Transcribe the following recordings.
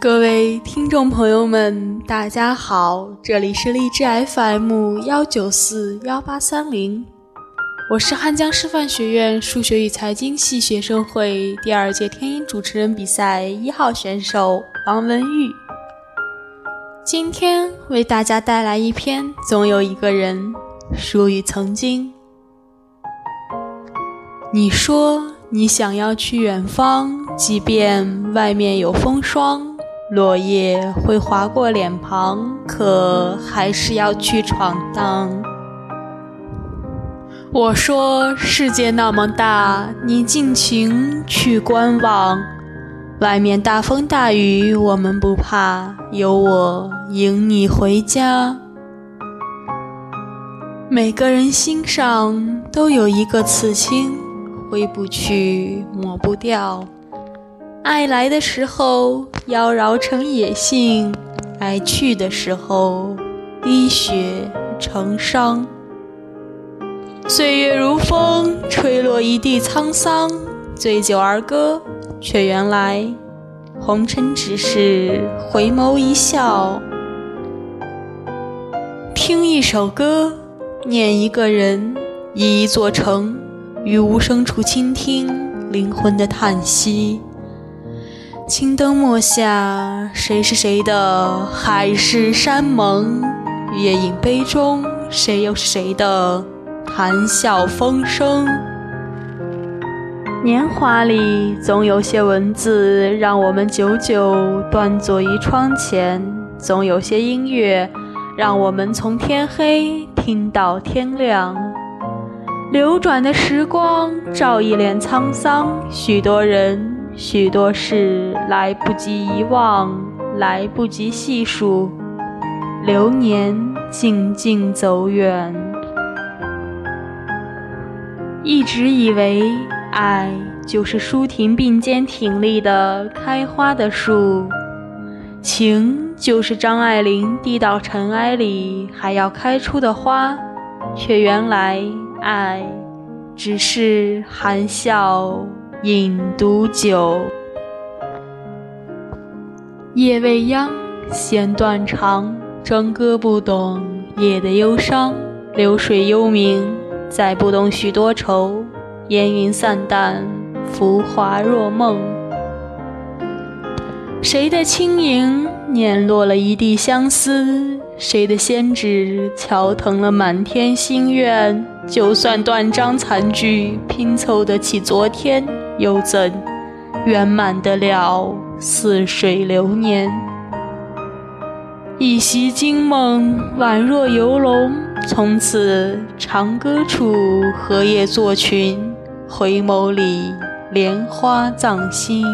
各位听众朋友们，大家好，这里是荔枝 FM 幺九四幺八三零，我是汉江师范学院数学与财经系学生会第二届天音主持人比赛一号选手王文玉。今天为大家带来一篇《总有一个人属于曾经》。你说你想要去远方，即便外面有风霜。落叶会划过脸庞，可还是要去闯荡。我说世界那么大，你尽情去观望。外面大风大雨，我们不怕，有我迎你回家。每个人心上都有一个刺青，挥不去，抹不掉。爱来的时候妖娆成野性，爱去的时候滴血成伤。岁月如风，吹落一地沧桑。醉酒而歌，却原来红尘只是回眸一笑。听一首歌，念一个人，一座城，于无声处倾听灵魂的叹息。青灯墨下，谁是谁的海誓山盟？月影杯中，谁又是谁的谈笑风生？年华里，总有些文字让我们久久端坐于窗前；总有些音乐，让我们从天黑听到天亮。流转的时光，照一脸沧桑，许多人。许多事来不及遗忘，来不及细数，流年静静走远。一直以为爱就是舒婷并肩挺立的开花的树，情就是张爱玲滴到尘埃里还要开出的花，却原来爱只是含笑。饮毒酒，夜未央，弦断肠，笙歌不懂夜的忧伤，流水幽冥，再不懂许多愁，烟云散淡，浮华若梦。谁的轻盈碾落了一地相思？谁的仙指敲疼了满天心愿？就算断章残句拼凑得起昨天。又怎圆满得了似水流年？一袭惊梦，宛若游龙。从此长歌处，荷叶作群。回眸里，莲花葬心。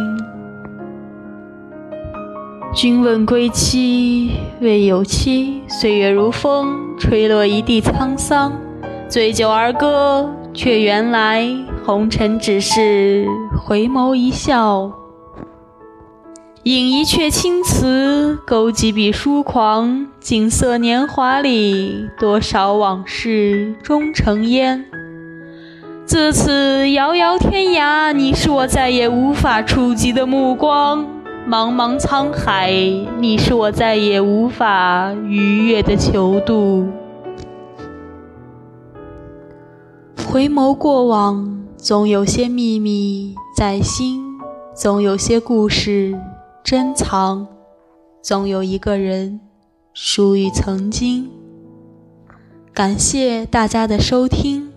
君问归期，未有期。岁月如风，吹落一地沧桑。醉酒而歌。却原来红尘只是回眸一笑，饮一阙青词，勾几笔疏狂。锦瑟年华里，多少往事终成烟。自此遥遥天涯，你是我再也无法触及的目光；茫茫沧海，你是我再也无法逾越的囚渡。回眸过往，总有些秘密在心，总有些故事珍藏，总有一个人属于曾经。感谢大家的收听。